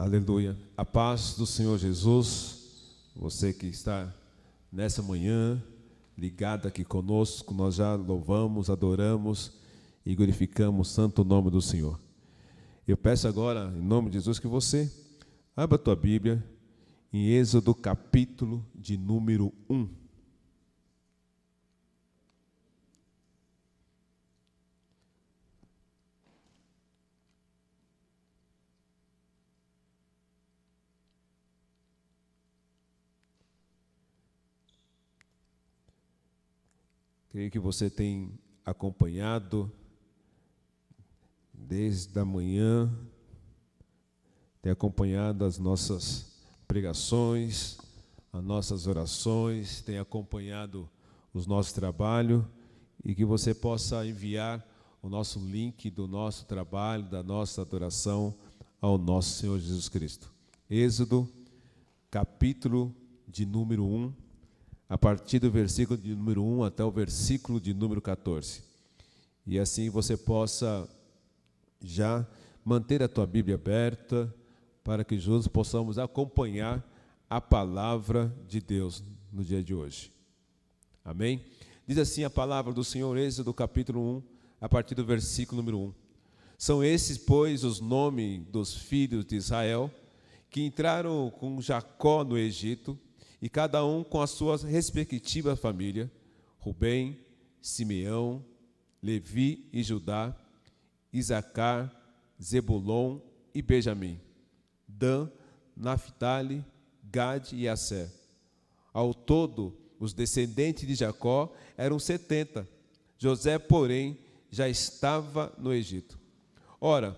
Aleluia. A paz do Senhor Jesus, você que está nessa manhã ligado aqui conosco, nós já louvamos, adoramos e glorificamos o santo nome do Senhor. Eu peço agora, em nome de Jesus, que você abra a tua Bíblia em Êxodo capítulo de número 1. Creio que você tem acompanhado desde a manhã, tem acompanhado as nossas pregações, as nossas orações, tem acompanhado os nossos trabalhos e que você possa enviar o nosso link do nosso trabalho, da nossa adoração ao nosso Senhor Jesus Cristo. Êxodo, capítulo de número 1 a partir do versículo de número 1 até o versículo de número 14. E assim você possa já manter a tua Bíblia aberta para que juntos possamos acompanhar a palavra de Deus no dia de hoje. Amém? Diz assim a palavra do Senhor, Êxodo capítulo 1, a partir do versículo número 1. São esses, pois, os nomes dos filhos de Israel que entraram com Jacó no Egito e cada um com a sua respectiva família: Rubem, Simeão, Levi e Judá, Isacar, Zebulon e Benjamim, Dan, Naphtali, Gad e Asser. Ao todo, os descendentes de Jacó eram setenta. José, porém, já estava no Egito. Ora,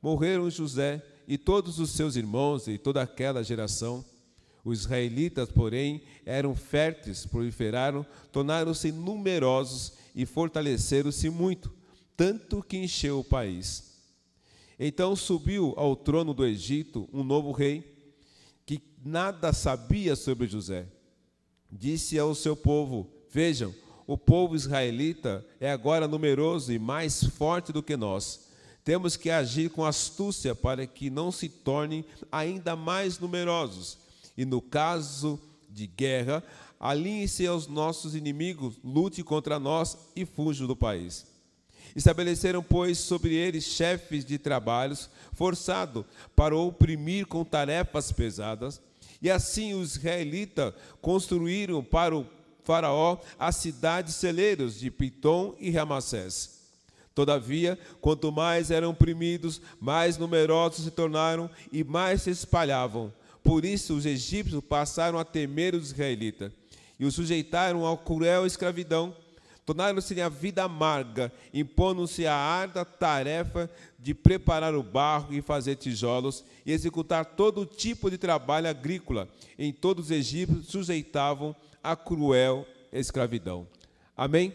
morreram José e todos os seus irmãos e toda aquela geração, os israelitas, porém, eram férteis, proliferaram, tornaram-se numerosos e fortaleceram-se muito, tanto que encheu o país. Então subiu ao trono do Egito um novo rei, que nada sabia sobre José. Disse ao seu povo: Vejam, o povo israelita é agora numeroso e mais forte do que nós. Temos que agir com astúcia para que não se tornem ainda mais numerosos e no caso de guerra, alinhe-se aos nossos inimigos, lute contra nós e fuja do país. Estabeleceram, pois, sobre eles chefes de trabalhos forçado para oprimir com tarefas pesadas, e assim os israelitas construíram para o faraó as cidades celeiros de Pitom e Ramassés. Todavia, quanto mais eram oprimidos, mais numerosos se tornaram e mais se espalhavam. Por isso os egípcios passaram a temer os israelitas e os sujeitaram à cruel escravidão. Tornaram-se a vida amarga, impondo-se a árda tarefa de preparar o barro e fazer tijolos e executar todo tipo de trabalho agrícola. Em todos os egípcios sujeitavam a cruel escravidão. Amém?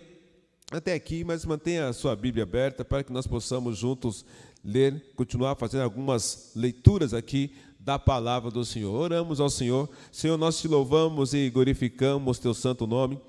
Até aqui, mas mantenha a sua Bíblia aberta para que nós possamos juntos ler, continuar fazendo algumas leituras aqui da palavra do Senhor. Oramos ao Senhor. Senhor, nós te louvamos e glorificamos teu santo nome.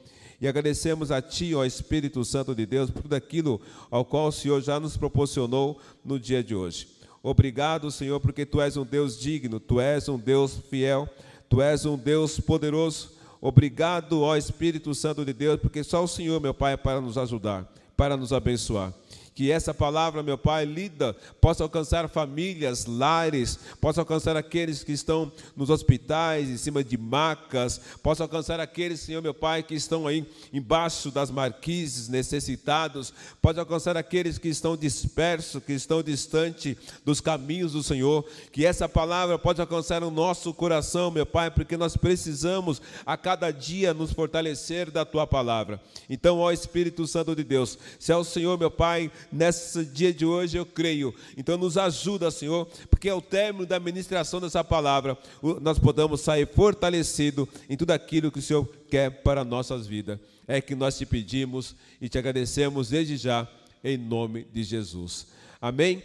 E agradecemos a Ti, ó Espírito Santo de Deus, por tudo aquilo ao qual o Senhor já nos proporcionou no dia de hoje. Obrigado, Senhor, porque Tu és um Deus digno, Tu és um Deus fiel, Tu és um Deus poderoso. Obrigado, ó Espírito Santo de Deus, porque só o Senhor, meu Pai, é para nos ajudar, para nos abençoar. Que essa palavra, meu Pai, lida, possa alcançar famílias, lares, possa alcançar aqueles que estão nos hospitais, em cima de macas, possa alcançar aqueles, Senhor, meu Pai, que estão aí embaixo das marquises, necessitados, pode alcançar aqueles que estão dispersos, que estão distante dos caminhos do Senhor. Que essa palavra pode alcançar o nosso coração, meu Pai, porque nós precisamos a cada dia nos fortalecer da tua palavra. Então, ó Espírito Santo de Deus, se é o Senhor, meu Pai, nesse dia de hoje, eu creio. Então, nos ajuda, Senhor, porque ao término da ministração dessa palavra, nós podamos sair fortalecido em tudo aquilo que o Senhor quer para nossas vidas. É que nós te pedimos e te agradecemos desde já, em nome de Jesus. Amém?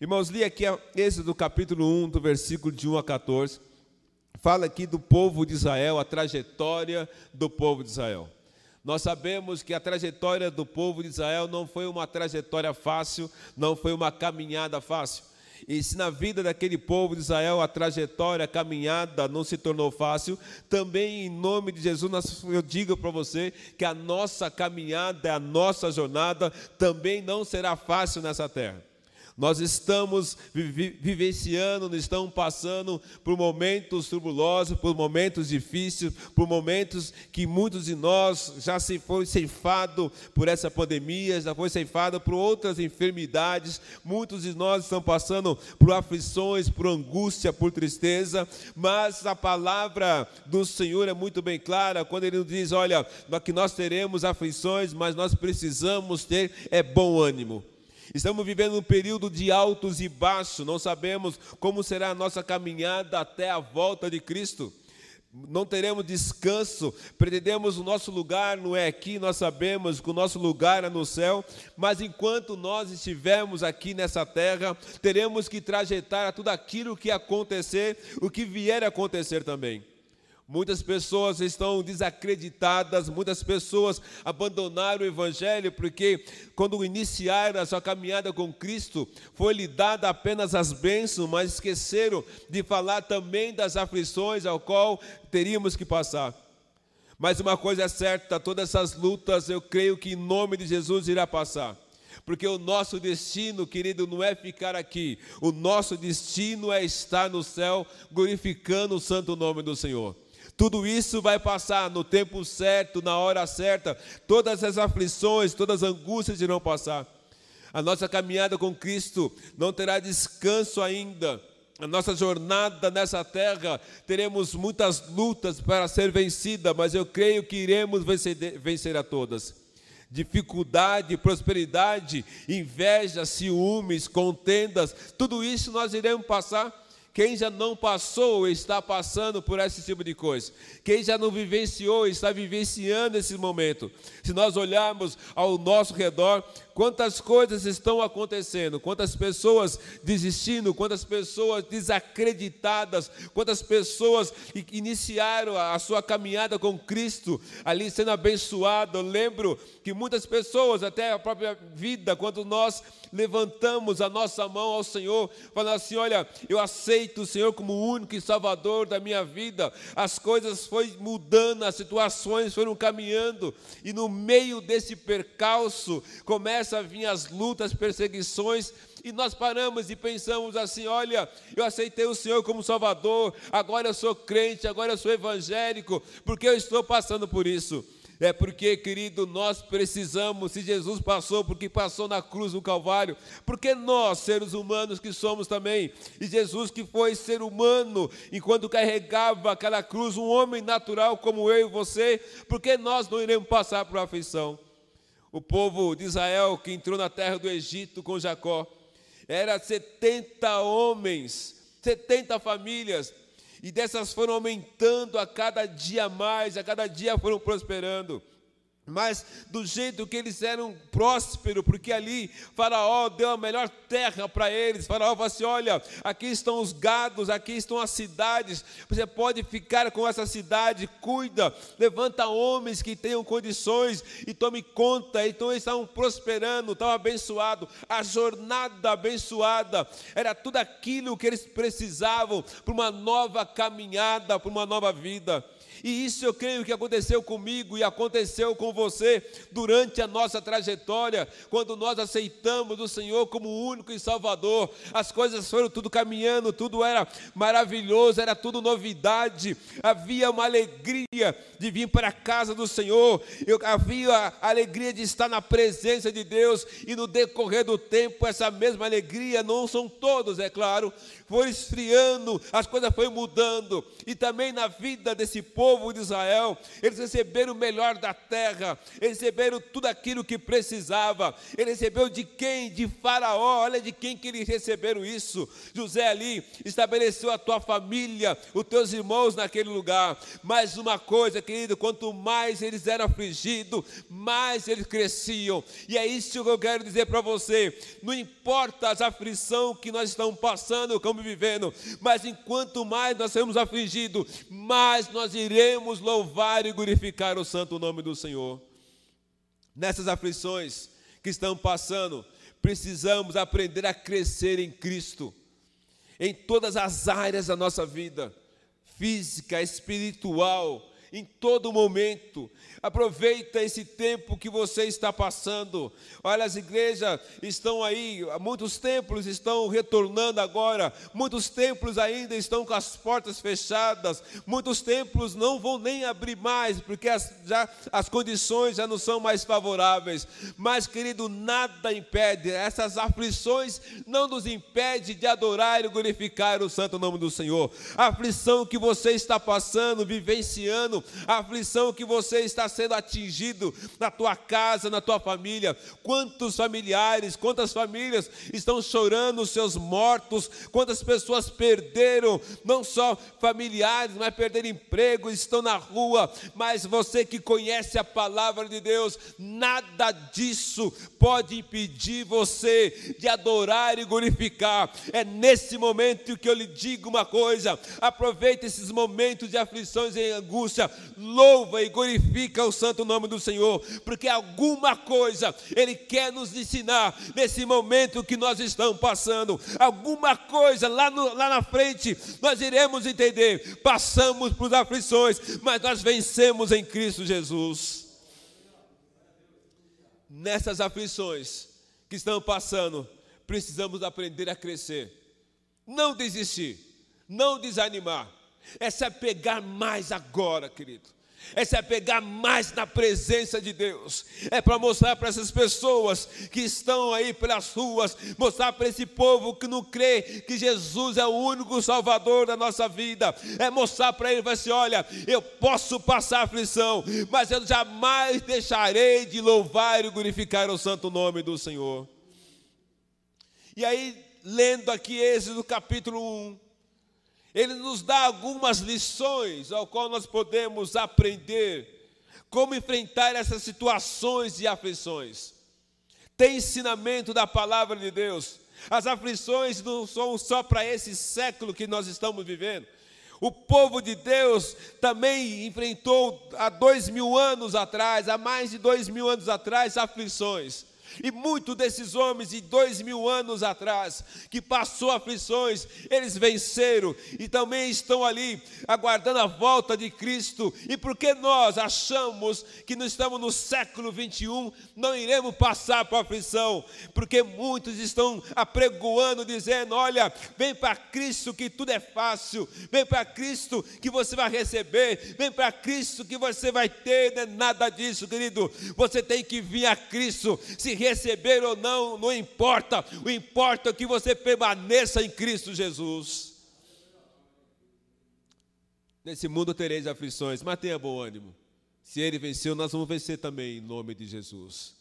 Irmãos, li aqui esse do capítulo 1, do versículo de 1 a 14. Fala aqui do povo de Israel, a trajetória do povo de Israel. Nós sabemos que a trajetória do povo de Israel não foi uma trajetória fácil, não foi uma caminhada fácil. E se na vida daquele povo de Israel a trajetória, a caminhada não se tornou fácil, também em nome de Jesus eu digo para você que a nossa caminhada, a nossa jornada também não será fácil nessa terra. Nós estamos vivenciando, estamos passando por momentos turbulosos, por momentos difíceis, por momentos que muitos de nós já se foi ceifado por essa pandemia, já foi ceifado por outras enfermidades. Muitos de nós estão passando por aflições, por angústia, por tristeza, mas a palavra do Senhor é muito bem clara quando ele nos diz, olha, que nós teremos aflições, mas nós precisamos ter é bom ânimo. Estamos vivendo um período de altos e baixos, não sabemos como será a nossa caminhada até a volta de Cristo. Não teremos descanso, pretendemos o nosso lugar não é aqui, nós sabemos que o nosso lugar é no céu, mas enquanto nós estivermos aqui nessa terra, teremos que trajetar tudo aquilo que acontecer, o que vier a acontecer também. Muitas pessoas estão desacreditadas, muitas pessoas abandonaram o Evangelho, porque quando iniciaram a sua caminhada com Cristo, foi-lhe dada apenas as bênçãos, mas esqueceram de falar também das aflições ao qual teríamos que passar. Mas uma coisa é certa: todas essas lutas eu creio que em nome de Jesus irá passar. Porque o nosso destino, querido, não é ficar aqui, o nosso destino é estar no céu, glorificando o santo nome do Senhor. Tudo isso vai passar no tempo certo, na hora certa. Todas as aflições, todas as angústias irão passar. A nossa caminhada com Cristo não terá descanso ainda. A nossa jornada nessa terra teremos muitas lutas para ser vencida, mas eu creio que iremos vencer, vencer a todas. Dificuldade, prosperidade, inveja, ciúmes, contendas, tudo isso nós iremos passar quem já não passou está passando por esse tipo de coisa. Quem já não vivenciou está vivenciando esse momento. Se nós olharmos ao nosso redor, quantas coisas estão acontecendo, quantas pessoas desistindo, quantas pessoas desacreditadas, quantas pessoas iniciaram a sua caminhada com Cristo, ali sendo abençoado. Eu lembro que muitas pessoas, até a própria vida, quando nós levantamos a nossa mão ao Senhor, falando assim: Olha, eu aceito o Senhor como o único e salvador da minha vida. As coisas foram mudando, as situações foram caminhando, e no meio desse percalço começa começa a vir as lutas, perseguições, e nós paramos e pensamos assim: olha, eu aceitei o Senhor como Salvador, agora eu sou crente, agora eu sou evangélico, porque eu estou passando por isso. É porque, querido, nós precisamos, se Jesus passou, porque passou na cruz do Calvário, porque nós, seres humanos que somos também, e Jesus que foi ser humano, enquanto carregava aquela cruz, um homem natural como eu e você, porque nós não iremos passar por aflição? O povo de Israel que entrou na terra do Egito com Jacó. Era 70 homens, 70 famílias, e dessas foram aumentando a cada dia mais, a cada dia foram prosperando mas do jeito que eles eram prósperos, porque ali Faraó deu a melhor terra para eles. Faraó falou assim: Olha, aqui estão os gados, aqui estão as cidades, você pode ficar com essa cidade, cuida, levanta homens que tenham condições e tome conta. Então eles estavam prosperando, estavam abençoados, a jornada abençoada, era tudo aquilo que eles precisavam para uma nova caminhada, para uma nova vida. E isso eu creio que aconteceu comigo e aconteceu com você durante a nossa trajetória, quando nós aceitamos o Senhor como único e Salvador. As coisas foram tudo caminhando, tudo era maravilhoso, era tudo novidade. Havia uma alegria de vir para a casa do Senhor, eu, havia a alegria de estar na presença de Deus, e no decorrer do tempo, essa mesma alegria, não são todos, é claro, foi esfriando, as coisas foram mudando, e também na vida desse povo de Israel, eles receberam o melhor da terra, receberam tudo aquilo que precisava, ele recebeu de quem? De Faraó, olha de quem que eles receberam isso. José ali estabeleceu a tua família, os teus irmãos naquele lugar. Mais uma coisa, querido, quanto mais eles eram afligidos, mais eles cresciam, e é isso que eu quero dizer para você: não importa as aflições que nós estamos passando, como vivendo, mas enquanto mais nós seremos afligidos, mais nós iremos louvar e glorificar o santo nome do Senhor. Nessas aflições que estão passando, precisamos aprender a crescer em Cristo. em todas as áreas da nossa vida, física, espiritual, em todo momento. Aproveita esse tempo que você está passando. Olha, as igrejas estão aí, muitos templos estão retornando agora, muitos templos ainda estão com as portas fechadas, muitos templos não vão nem abrir mais, porque as, já, as condições já não são mais favoráveis. Mas, querido, nada impede, essas aflições não nos impede de adorar e glorificar o santo nome do Senhor. A aflição que você está passando, vivenciando, a aflição que você está sendo atingido na tua casa, na tua família. Quantos familiares, quantas famílias estão chorando os seus mortos, quantas pessoas perderam, não só familiares, mas perderam emprego, estão na rua, mas você que conhece a palavra de Deus, nada disso pode impedir você de adorar e glorificar. É nesse momento que eu lhe digo uma coisa: aproveite esses momentos de aflições e angústia, louva e glorifica o santo nome do Senhor, porque alguma coisa Ele quer nos ensinar nesse momento que nós estamos passando, alguma coisa lá, no, lá na frente nós iremos entender. Passamos por aflições, mas nós vencemos em Cristo Jesus. Nessas aflições que estamos passando, precisamos aprender a crescer, não desistir, não desanimar é se apegar mais agora, querido. É se apegar mais na presença de Deus. É para mostrar para essas pessoas que estão aí pelas ruas, mostrar para esse povo que não crê que Jesus é o único Salvador da nossa vida. É mostrar para ele, vai assim: olha, eu posso passar aflição, mas eu jamais deixarei de louvar e glorificar o santo nome do Senhor. E aí, lendo aqui Êxodo capítulo 1, ele nos dá algumas lições ao qual nós podemos aprender como enfrentar essas situações e aflições. Tem ensinamento da palavra de Deus. As aflições não são só para esse século que nós estamos vivendo. O povo de Deus também enfrentou há dois mil anos atrás, há mais de dois mil anos atrás, aflições. E muitos desses homens de dois mil anos atrás, que passou aflições, eles venceram e também estão ali aguardando a volta de Cristo. E porque nós achamos que não estamos no século 21, não iremos passar por aflição, porque muitos estão apregoando, dizendo: Olha, vem para Cristo que tudo é fácil, vem para Cristo que você vai receber, vem para Cristo que você vai ter, não é nada disso, querido. Você tem que vir a Cristo, se receber ou não, não importa. O importa é que você permaneça em Cristo Jesus. Nesse mundo tereis aflições, mas tenha bom ânimo. Se ele venceu, nós vamos vencer também em nome de Jesus.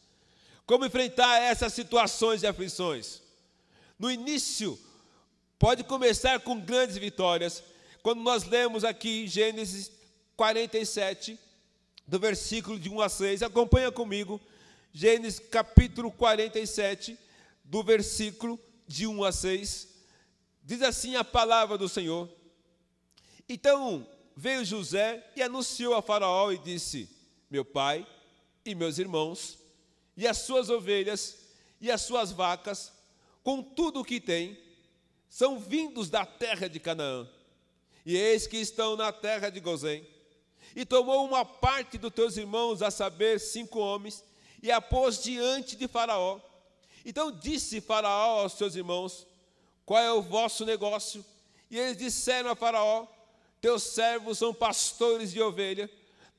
Como enfrentar essas situações de aflições? No início, pode começar com grandes vitórias. Quando nós lemos aqui Gênesis 47, do versículo de 1 a 6, acompanha comigo. Gênesis capítulo 47, do versículo de 1 a 6, diz assim a palavra do Senhor. Então veio José e anunciou a Faraó e disse: Meu pai e meus irmãos, e as suas ovelhas e as suas vacas, com tudo o que tem, são vindos da terra de Canaã. E eis que estão na terra de Gozém. E tomou uma parte dos teus irmãos, a saber, cinco homens, e a pôs diante de Faraó. Então disse Faraó aos seus irmãos: Qual é o vosso negócio? E eles disseram a Faraó: Teus servos são pastores de ovelha,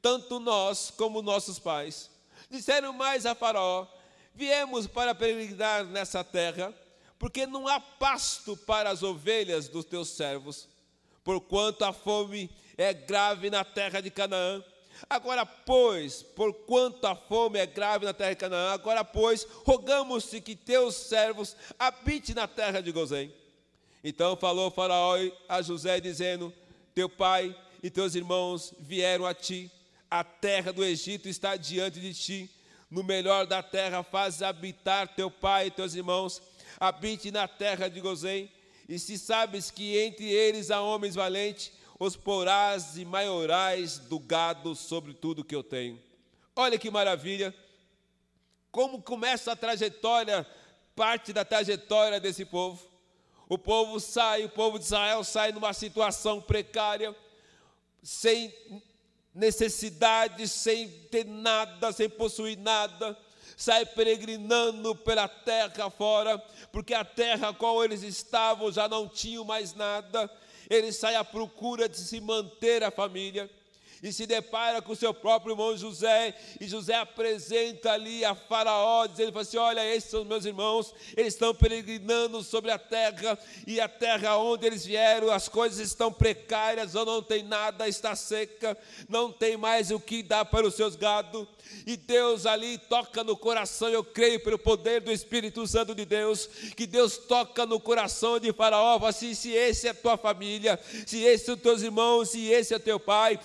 tanto nós como nossos pais. Disseram mais a Faraó: Viemos para peregrinar nessa terra, porque não há pasto para as ovelhas dos teus servos, porquanto a fome é grave na terra de Canaã Agora, pois, por quanto a fome é grave na terra de Canaã, agora, pois, rogamos-te que teus servos habitem na terra de Gozém. Então falou Faraó a José, dizendo: Teu pai e teus irmãos vieram a ti, a terra do Egito está diante de ti. No melhor da terra fazes habitar teu pai e teus irmãos, habite na terra de Gozém. E se sabes que entre eles há homens valentes, os porás e maiorais do gado sobre tudo que eu tenho. Olha que maravilha! Como começa a trajetória, parte da trajetória desse povo. O povo sai, o povo de Israel sai numa situação precária, sem necessidade, sem ter nada, sem possuir nada, sai peregrinando pela terra fora, porque a terra qual eles estavam já não tinham mais nada, eles saem à procura de se manter a família e se depara com seu próprio irmão José, e José apresenta ali a Faraó, dizendo assim: Olha, esses são meus irmãos, eles estão peregrinando sobre a terra, e a terra onde eles vieram, as coisas estão precárias, ou não tem nada, está seca, não tem mais o que dar para os seus gados. E Deus ali toca no coração, eu creio pelo poder do Espírito Santo de Deus, que Deus toca no coração de Faraó, assim, se esse é tua família, se esse são teus irmãos, se esse é teu pai,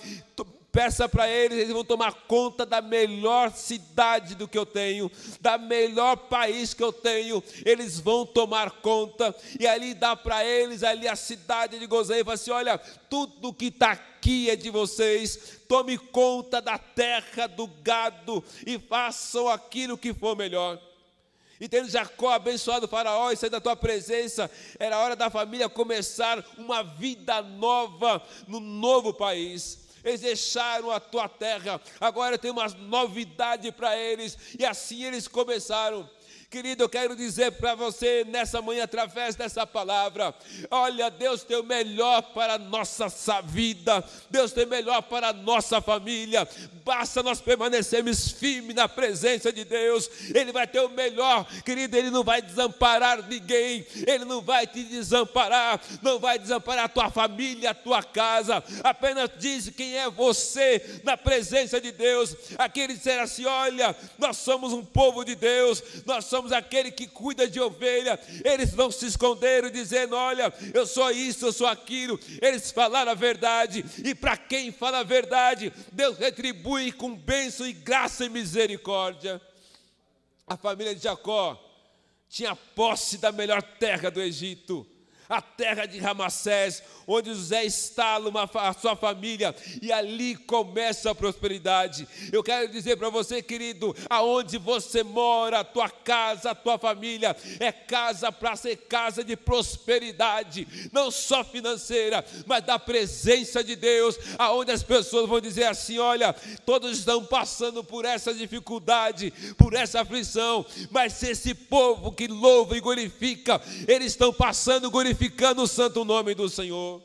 peça para eles, eles vão tomar conta da melhor cidade do que eu tenho, da melhor país que eu tenho, eles vão tomar conta, e ali dá para eles, ali a cidade de Gozém, e fala assim: olha, tudo que está aqui é de vocês, tome conta da terra, do gado, e façam aquilo que for melhor. E tendo Jacó abençoado o faraó e sair da tua presença, era hora da família começar uma vida nova no novo país eles deixaram a tua terra, agora tem uma novidade para eles, e assim eles começaram. Querido, eu quero dizer para você nessa manhã, através dessa palavra: olha, Deus tem o melhor para a nossa vida, Deus tem o melhor para a nossa família, basta nós permanecermos firmes na presença de Deus, Ele vai ter o melhor, querido, Ele não vai desamparar ninguém, Ele não vai te desamparar, não vai desamparar a tua família, a tua casa, apenas diz quem é você na presença de Deus. Aquele disser assim: olha, nós somos um povo de Deus, nós somos somos aquele que cuida de ovelha. Eles não se esconderam dizendo: Olha, eu sou isso, eu sou aquilo. Eles falaram a verdade, e para quem fala a verdade, Deus retribui com bênção e graça e misericórdia. A família de Jacó tinha posse da melhor terra do Egito a terra de Ramassés, onde José instala uma, a sua família e ali começa a prosperidade. Eu quero dizer para você, querido, aonde você mora, a tua casa, a tua família, é casa para ser casa de prosperidade, não só financeira, mas da presença de Deus, aonde as pessoas vão dizer assim: olha, todos estão passando por essa dificuldade, por essa aflição, mas se esse povo que louva e glorifica, eles estão passando glorificando o santo nome do Senhor.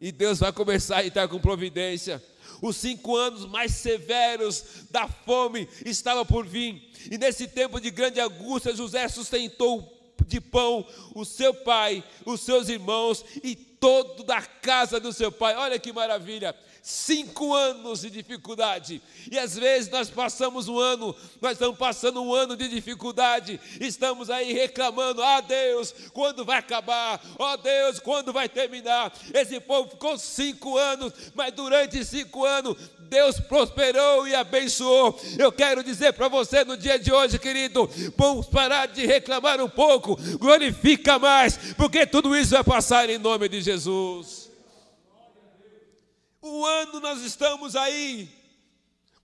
E Deus vai começar a entrar com providência. Os cinco anos mais severos da fome estavam por vir. E nesse tempo de grande angústia, José sustentou de pão o seu pai, os seus irmãos e todo da casa do seu pai. Olha que maravilha! Cinco anos de dificuldade. E às vezes nós passamos um ano, nós estamos passando um ano de dificuldade, estamos aí reclamando: ah Deus, quando vai acabar? Oh, Deus, quando vai terminar? Esse povo ficou cinco anos, mas durante cinco anos Deus prosperou e abençoou. Eu quero dizer para você no dia de hoje, querido, vamos parar de reclamar um pouco, glorifica mais, porque tudo isso vai passar em nome de Jesus. Um ano nós estamos aí,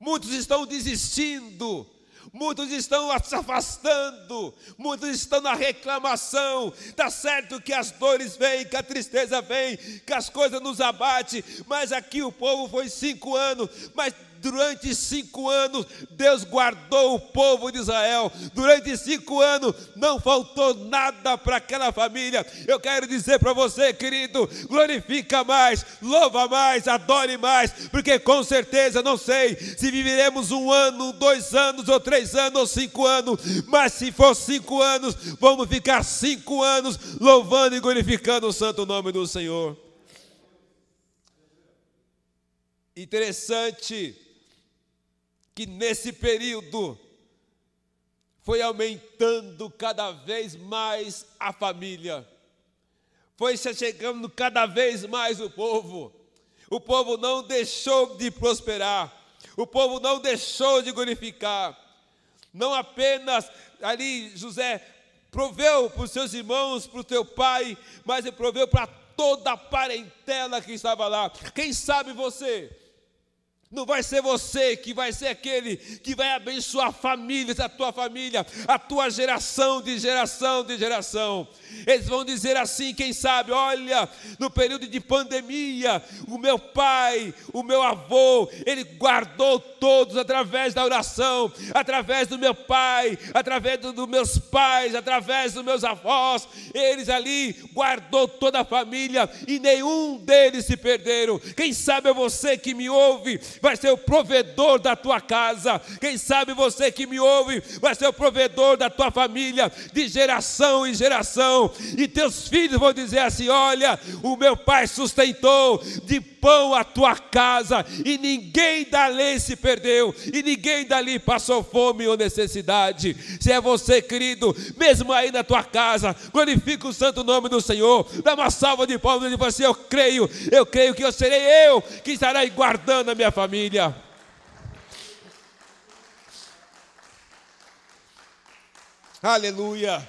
muitos estão desistindo, muitos estão se afastando, muitos estão na reclamação. Está certo que as dores vêm, que a tristeza vem, que as coisas nos abatem, mas aqui o povo foi cinco anos, mas durante cinco anos, Deus guardou o povo de Israel. Durante cinco anos, não faltou nada para aquela família. Eu quero dizer para você, querido, glorifica mais, louva mais, adore mais, porque com certeza, não sei se viveremos um ano, dois anos, ou três anos, ou cinco anos, mas se for cinco anos, vamos ficar cinco anos louvando e glorificando o santo nome do Senhor. Interessante que nesse período foi aumentando cada vez mais a família, foi se chegando cada vez mais o povo. O povo não deixou de prosperar, o povo não deixou de glorificar. Não apenas ali José proveu para os seus irmãos, para o teu pai, mas ele proveu para toda a parentela que estava lá. Quem sabe você Não vai ser você que vai ser aquele que vai abençoar a família, a tua família, a tua geração de geração de geração. Eles vão dizer assim, quem sabe, olha, no período de pandemia, o meu pai, o meu avô, ele guardou todos através da oração, através do meu pai, através dos do meus pais, através dos meus avós. Eles ali guardou toda a família e nenhum deles se perderam. Quem sabe é você que me ouve vai ser o provedor da tua casa. Quem sabe você que me ouve vai ser o provedor da tua família, de geração em geração. E teus filhos vão dizer assim: Olha, o meu pai sustentou de pão a tua casa, e ninguém dali se perdeu, e ninguém dali passou fome ou necessidade. Se é você, querido, mesmo aí na tua casa, glorifica o santo nome do Senhor, dá uma salva de palmas e diz assim: Eu creio, eu creio que eu serei eu que estarei guardando a minha família família. Aleluia.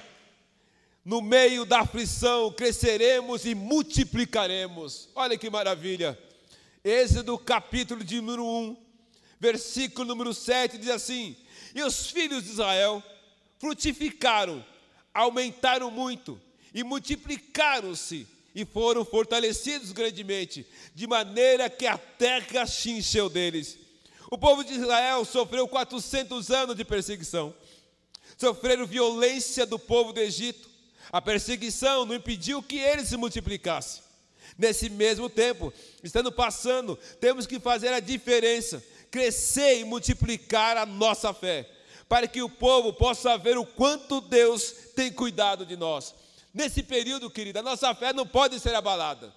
No meio da aflição, cresceremos e multiplicaremos. Olha que maravilha. Êxodo capítulo de número 1, versículo número 7 diz assim: E os filhos de Israel frutificaram, aumentaram muito e multiplicaram-se e foram fortalecidos grandemente, de maneira que a terra se encheu deles. O povo de Israel sofreu 400 anos de perseguição, sofreram violência do povo do Egito. A perseguição não impediu que eles se multiplicassem. Nesse mesmo tempo, estando passando, temos que fazer a diferença, crescer e multiplicar a nossa fé, para que o povo possa ver o quanto Deus tem cuidado de nós. Nesse período, querida, a nossa fé não pode ser abalada.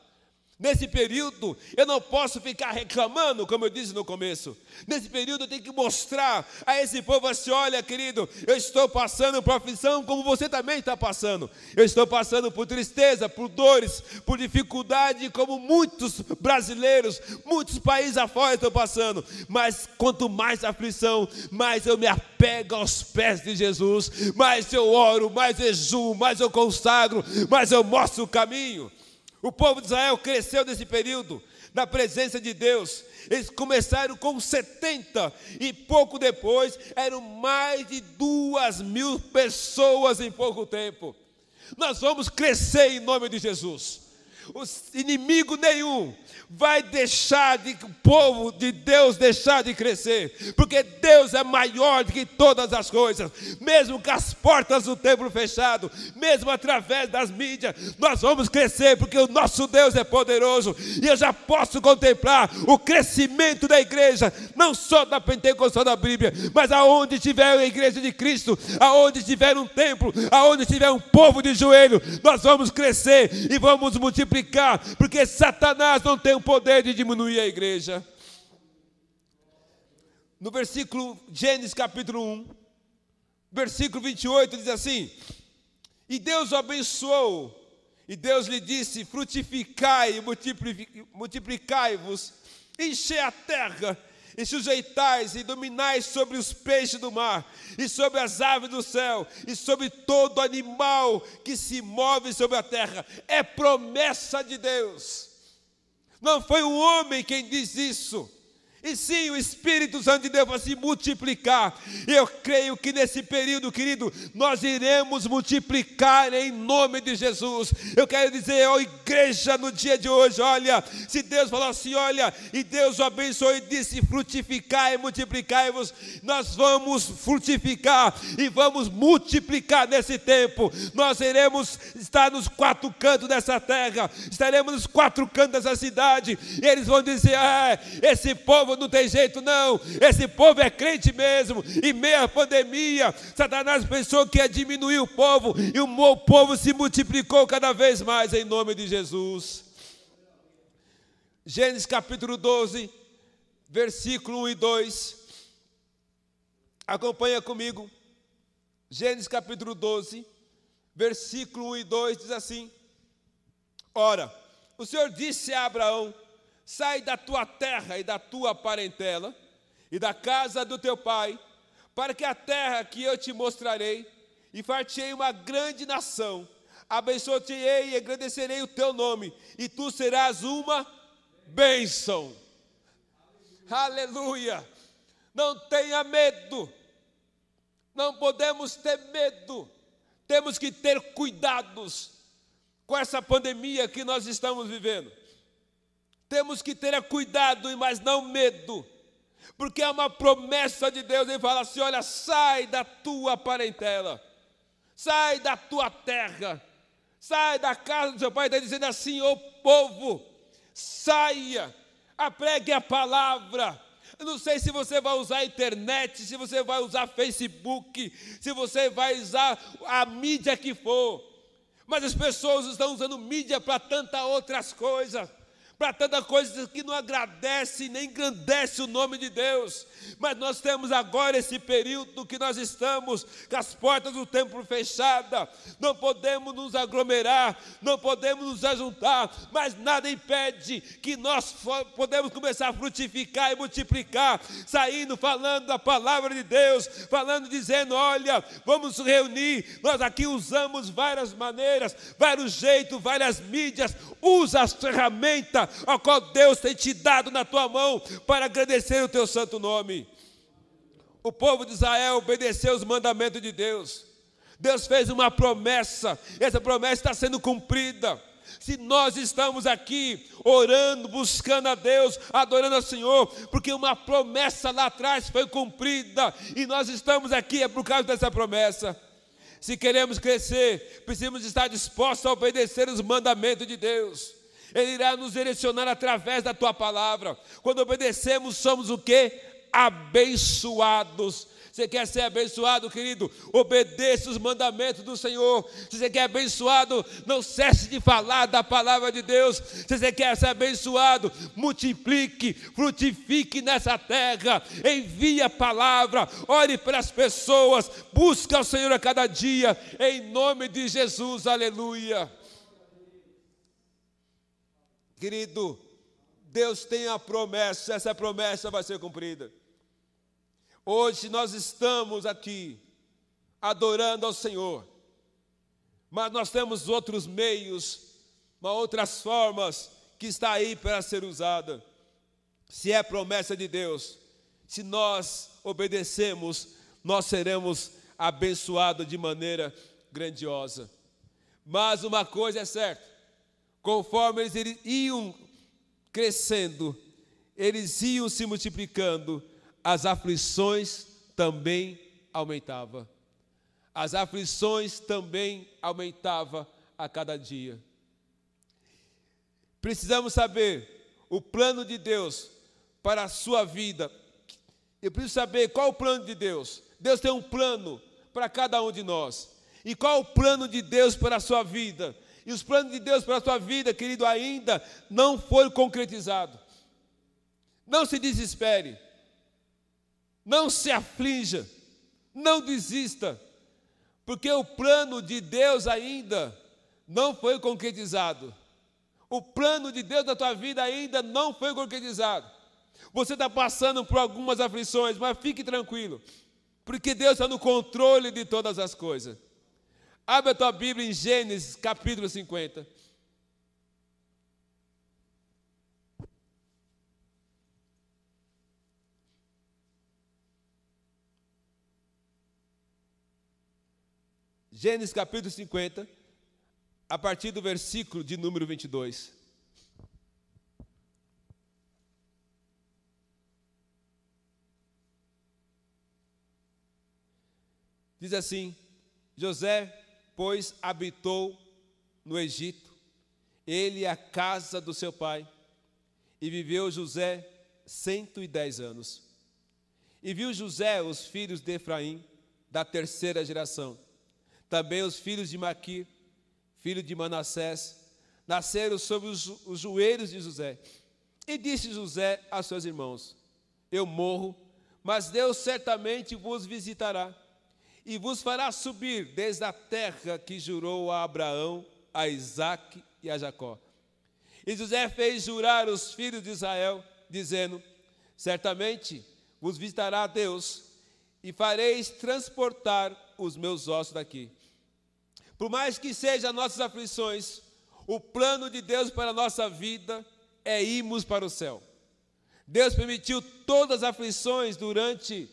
Nesse período, eu não posso ficar reclamando, como eu disse no começo. Nesse período, eu tenho que mostrar a esse povo assim: olha, querido, eu estou passando por aflição como você também está passando. Eu estou passando por tristeza, por dores, por dificuldade, como muitos brasileiros, muitos países afora estão passando. Mas quanto mais aflição, mais eu me apego aos pés de Jesus, mais eu oro, mais jejuo, mais eu consagro, mais eu mostro o caminho. O povo de Israel cresceu nesse período, na presença de Deus. Eles começaram com 70 e pouco depois eram mais de duas mil pessoas em pouco tempo. Nós vamos crescer em nome de Jesus. O inimigo nenhum vai deixar de o povo de Deus deixar de crescer, porque Deus é maior do que todas as coisas, mesmo com as portas do templo fechado, mesmo através das mídias, nós vamos crescer, porque o nosso Deus é poderoso, e eu já posso contemplar o crescimento da igreja, não só da Pentecostal da Bíblia, mas aonde tiver a igreja de Cristo, aonde tiver um templo, aonde tiver um povo de joelho, nós vamos crescer e vamos multiplicar, porque Satanás não tem o poder de diminuir a igreja. No versículo, Gênesis capítulo 1, versículo 28, diz assim: E Deus o abençoou, e Deus lhe disse: Frutificai e multiplicai-vos, enchei a terra, e sujeitais e dominais sobre os peixes do mar, e sobre as aves do céu, e sobre todo animal que se move sobre a terra. É promessa de Deus. Não foi o homem quem diz isso. E sim, o Espírito Santo de Deus vai se multiplicar. E eu creio que nesse período, querido, nós iremos multiplicar em nome de Jesus. Eu quero dizer, ó igreja, no dia de hoje, olha, se Deus falou assim, olha, e Deus o abençoou e disse: frutificar e multiplicar-vos, nós vamos frutificar e vamos multiplicar nesse tempo. Nós iremos estar nos quatro cantos dessa terra, estaremos nos quatro cantos dessa cidade, e eles vão dizer: ah, esse povo não tem jeito, não. Esse povo é crente mesmo. E meia pandemia, Satanás pensou que ia diminuir o povo, e o povo se multiplicou cada vez mais em nome de Jesus. Gênesis capítulo 12, versículo 1 e 2. Acompanha comigo. Gênesis capítulo 12, versículo 1 e 2 diz assim: Ora, o Senhor disse a Abraão: Sai da tua terra e da tua parentela e da casa do teu pai, para que a terra que eu te mostrarei, e fartei uma grande nação, abençoe-te-ei e agradecerei o teu nome, e tu serás uma bênção. Aleluia! Não tenha medo. Não podemos ter medo. Temos que ter cuidados com essa pandemia que nós estamos vivendo. Temos que ter cuidado, mas não medo, porque é uma promessa de Deus. Ele fala assim: olha, sai da tua parentela, sai da tua terra, sai da casa do seu pai. Está dizendo assim: ô povo, saia, apregue a palavra. Eu não sei se você vai usar a internet, se você vai usar Facebook, se você vai usar a mídia que for, mas as pessoas estão usando mídia para tantas outras coisas para tanta coisa que não agradece nem engrandece o nome de Deus. Mas nós temos agora esse período que nós estamos com as portas do templo fechadas, não podemos nos aglomerar, não podemos nos ajuntar, mas nada impede que nós podemos começar a frutificar e multiplicar, saindo falando da palavra de Deus, falando dizendo, olha, vamos reunir. Nós aqui usamos várias maneiras, vários jeitos, várias mídias, usa as ferramentas a qual Deus tem te dado na tua mão para agradecer o teu santo nome. O povo de Israel obedeceu os mandamentos de Deus. Deus fez uma promessa, essa promessa está sendo cumprida. Se nós estamos aqui orando, buscando a Deus, adorando ao Senhor, porque uma promessa lá atrás foi cumprida e nós estamos aqui é por causa dessa promessa. Se queremos crescer, precisamos estar dispostos a obedecer os mandamentos de Deus. Ele irá nos direcionar através da tua palavra. Quando obedecemos, somos o que? Abençoados. Você quer ser abençoado, querido? Obedeça os mandamentos do Senhor. Se você quer abençoado, não cesse de falar da palavra de Deus. Se você quer ser abençoado, multiplique, frutifique nessa terra. Envie a palavra, ore para as pessoas, busca o Senhor a cada dia, em nome de Jesus. Aleluia. Querido, Deus tem a promessa, essa promessa vai ser cumprida. Hoje nós estamos aqui adorando ao Senhor, mas nós temos outros meios, outras formas que está aí para ser usada. Se é promessa de Deus, se nós obedecemos, nós seremos abençoados de maneira grandiosa. Mas uma coisa é certa: Conforme eles iam crescendo, eles iam se multiplicando, as aflições também aumentavam. As aflições também aumentavam a cada dia. Precisamos saber o plano de Deus para a sua vida. Eu preciso saber qual o plano de Deus. Deus tem um plano para cada um de nós. E qual o plano de Deus para a sua vida? E os planos de Deus para a tua vida, querido, ainda não foi concretizado. Não se desespere. Não se aflinja. Não desista. Porque o plano de Deus ainda não foi concretizado. O plano de Deus na tua vida ainda não foi concretizado. Você está passando por algumas aflições, mas fique tranquilo, porque Deus está no controle de todas as coisas. Abre a tua Bíblia em Gênesis capítulo 50. Gênesis capítulo 50, a partir do versículo de número 22. Diz assim: José pois habitou no Egito, ele e a casa do seu pai, e viveu José cento e dez anos. E viu José os filhos de Efraim, da terceira geração, também os filhos de Maquir, filho de Manassés, nasceram sobre os, os joelhos de José. E disse José a seus irmãos: Eu morro, mas Deus certamente vos visitará e vos fará subir desde a terra que jurou a Abraão, a Isaque e a Jacó. E José fez jurar os filhos de Israel, dizendo: Certamente vos visitará Deus, e fareis transportar os meus ossos daqui. Por mais que sejam nossas aflições, o plano de Deus para a nossa vida é irmos para o céu. Deus permitiu todas as aflições durante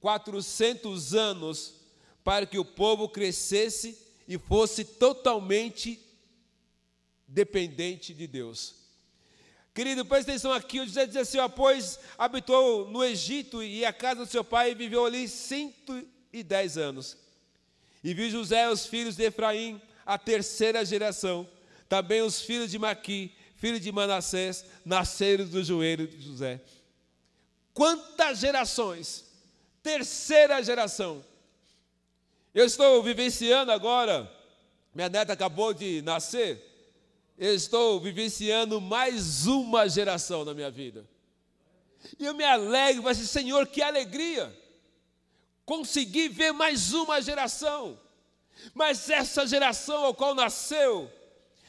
400 anos para que o povo crescesse e fosse totalmente dependente de Deus. Querido, preste atenção aqui, o José diz assim, ó, pois habitou no Egito e a casa do seu pai viveu ali 110 anos. E viu José os filhos de Efraim, a terceira geração, também os filhos de Maqui, filho de Manassés, nasceram do joelho de José. Quantas gerações? Terceira geração. Eu estou vivenciando agora, minha neta acabou de nascer, eu estou vivenciando mais uma geração na minha vida. E eu me alegro, mas Senhor, que alegria! Consegui ver mais uma geração. Mas essa geração ao qual nasceu,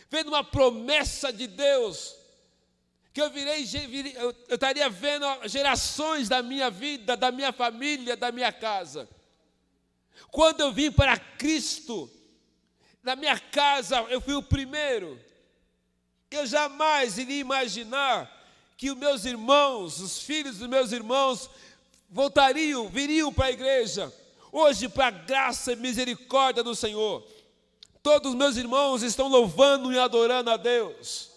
vendo uma promessa de Deus, que eu virei, eu estaria vendo gerações da minha vida, da minha família, da minha casa. Quando eu vim para Cristo, na minha casa eu fui o primeiro. Eu jamais iria imaginar que os meus irmãos, os filhos dos meus irmãos, voltariam, viriam para a igreja. Hoje, para a graça e misericórdia do Senhor, todos os meus irmãos estão louvando e adorando a Deus.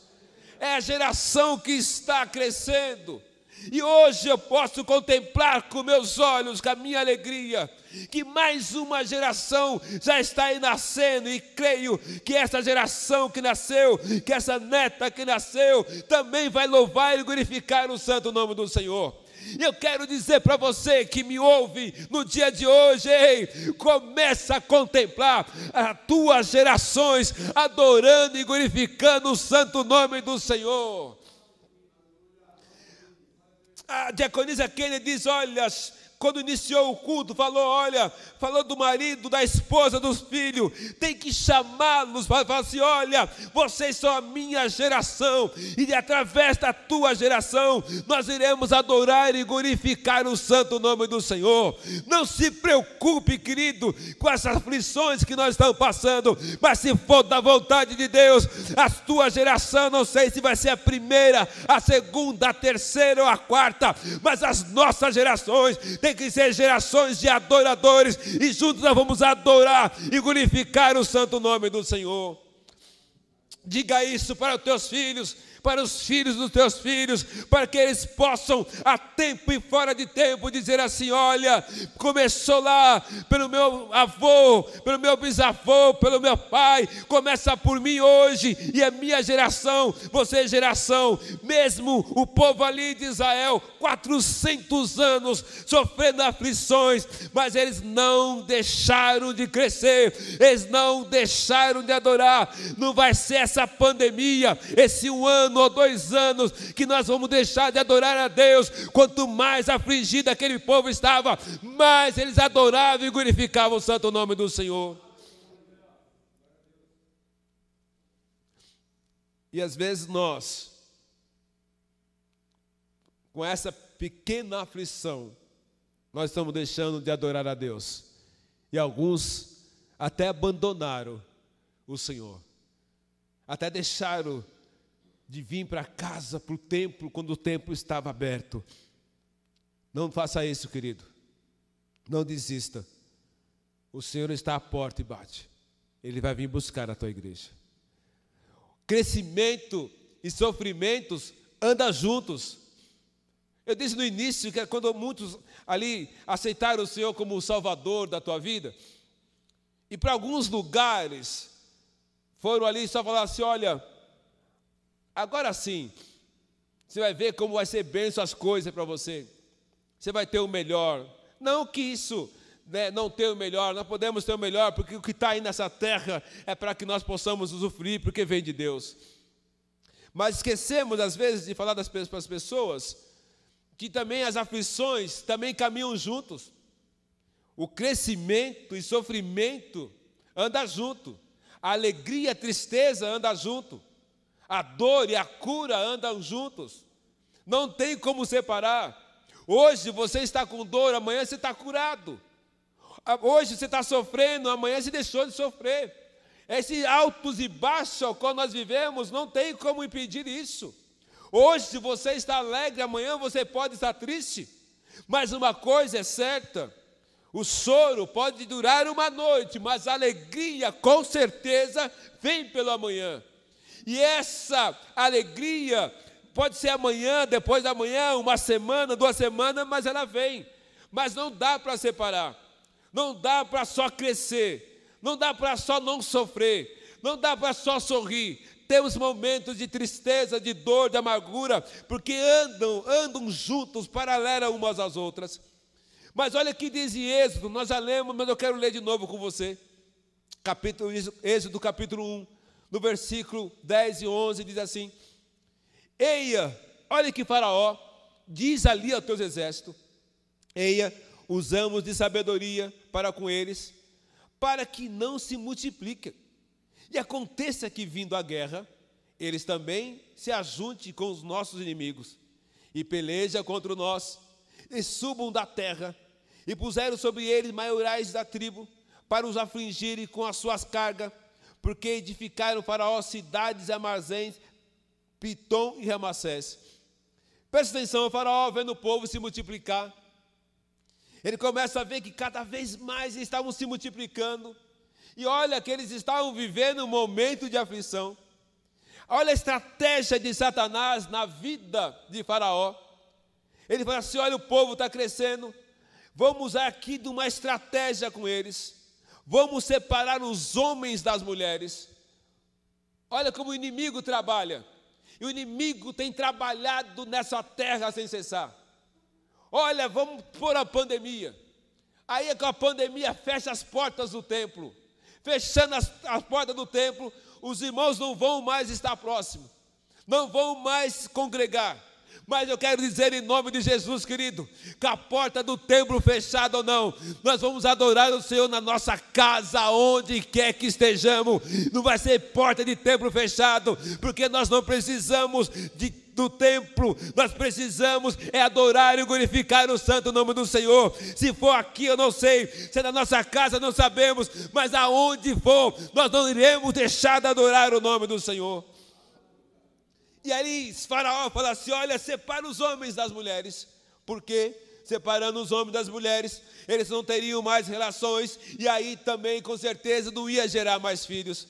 É a geração que está crescendo. E hoje eu posso contemplar com meus olhos, com a minha alegria, que mais uma geração já está aí nascendo, e creio que essa geração que nasceu, que essa neta que nasceu, também vai louvar e glorificar o santo nome do Senhor. E eu quero dizer para você que me ouve no dia de hoje, ei, começa a contemplar as tuas gerações adorando e glorificando o santo nome do Senhor. A diaconisa Kennedy diz: Olha, quando iniciou o culto, falou: olha, falou do marido, da esposa, dos filhos, tem que chamá-los para falar assim: olha, vocês são a minha geração, e através da tua geração, nós iremos adorar e glorificar o santo nome do Senhor. Não se preocupe, querido, com essas aflições que nós estamos passando, mas se for da vontade de Deus, a tua geração, não sei se vai ser a primeira, a segunda, a terceira ou a quarta, mas as nossas gerações tem que ser gerações de adoradores, e juntos nós vamos adorar e glorificar o santo nome do Senhor. Diga isso para os teus filhos, para os filhos dos teus filhos, para que eles possam, a tempo e fora de tempo, dizer assim: olha, começou lá pelo meu avô, pelo meu bisavô, pelo meu pai, começa por mim hoje, e a minha geração, você é geração, mesmo o povo ali de Israel, 400 anos sofrendo aflições, mas eles não deixaram de crescer, eles não deixaram de adorar. Não vai ser essa pandemia, esse um ano ano ou dois anos que nós vamos deixar de adorar a Deus. Quanto mais afligido aquele povo estava, mais eles adoravam e glorificavam o santo nome do Senhor. E às vezes nós, com essa pequena aflição, nós estamos deixando de adorar a Deus. E alguns até abandonaram o Senhor, até deixaram de vir para casa, para o templo, quando o templo estava aberto. Não faça isso, querido. Não desista. O Senhor está à porta e bate. Ele vai vir buscar a tua igreja. Crescimento e sofrimentos andam juntos. Eu disse no início que é quando muitos ali aceitaram o Senhor como o Salvador da tua vida, e para alguns lugares foram ali só falar assim: olha, Agora sim, você vai ver como vai ser benção as coisas para você. Você vai ter o melhor. Não que isso né, não ter o melhor, não podemos ter o melhor, porque o que está aí nessa terra é para que nós possamos usufruir, porque vem de Deus. Mas esquecemos, às vezes, de falar das, para as pessoas que também as aflições também caminham juntos. O crescimento e sofrimento anda junto. A alegria e a tristeza anda junto. A dor e a cura andam juntos. Não tem como separar. Hoje você está com dor, amanhã você está curado. Hoje você está sofrendo, amanhã você deixou de sofrer. Esse altos e baixos ao qual nós vivemos, não tem como impedir isso. Hoje, você está alegre, amanhã você pode estar triste. Mas uma coisa é certa: o choro pode durar uma noite, mas a alegria, com certeza, vem pelo amanhã. E essa alegria pode ser amanhã, depois da manhã, uma semana, duas semanas, mas ela vem. Mas não dá para separar, não dá para só crescer, não dá para só não sofrer, não dá para só sorrir. Temos momentos de tristeza, de dor, de amargura, porque andam, andam juntos, paralelas umas às outras. Mas olha que diz em Êxodo, nós já lemos, mas eu quero ler de novo com você. Capítulo, Êxodo capítulo 1, no versículo 10 e 11, diz assim: Eia, olha que Faraó diz ali aos teus exércitos: Eia, usamos de sabedoria para com eles, para que não se multipliquem. E aconteça que, vindo a guerra, eles também se ajuntem com os nossos inimigos, e peleja contra nós, e subam da terra, e puseram sobre eles maiorais da tribo, para os afligirem com as suas cargas, porque edificaram faraó cidades e armazéns, Pitom e Ramassés. Presta atenção, o faraó vendo o povo se multiplicar. Ele começa a ver que cada vez mais eles estavam se multiplicando. E olha que eles estavam vivendo um momento de aflição. Olha a estratégia de Satanás na vida de Faraó. Ele fala assim: olha, o povo está crescendo, Vamos usar aqui de uma estratégia com eles. Vamos separar os homens das mulheres. Olha como o inimigo trabalha. E o inimigo tem trabalhado nessa terra sem cessar. Olha, vamos pôr a pandemia. Aí é com a pandemia fecha as portas do templo. Fechando as, as portas do templo, os irmãos não vão mais estar próximos. Não vão mais congregar. Mas eu quero dizer em nome de Jesus, querido, que a porta do templo fechada ou não, nós vamos adorar o Senhor na nossa casa, onde quer que estejamos. Não vai ser porta de templo fechado, porque nós não precisamos de do templo, nós precisamos é adorar e glorificar o santo nome do Senhor. Se for aqui, eu não sei, se é na nossa casa, não sabemos, mas aonde for, nós não iremos deixar de adorar o nome do Senhor. E aí Faraó fala assim: olha, separa os homens das mulheres, porque separando os homens das mulheres, eles não teriam mais relações, e aí também com certeza não ia gerar mais filhos.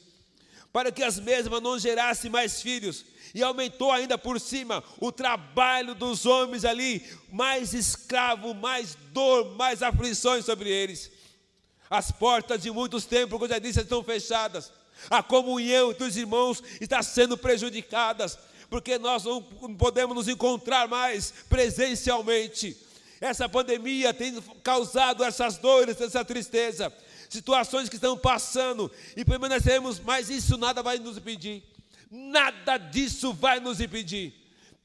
Para que as mesmas não gerassem mais filhos, e aumentou ainda por cima o trabalho dos homens ali, mais escravo, mais dor, mais aflições sobre eles. As portas de muitos templos, como eu já disse, estão fechadas. A comunhão dos irmãos está sendo prejudicada porque nós não podemos nos encontrar mais presencialmente. Essa pandemia tem causado essas dores, essa tristeza, situações que estão passando e permaneceremos, mas isso nada vai nos impedir. Nada disso vai nos impedir.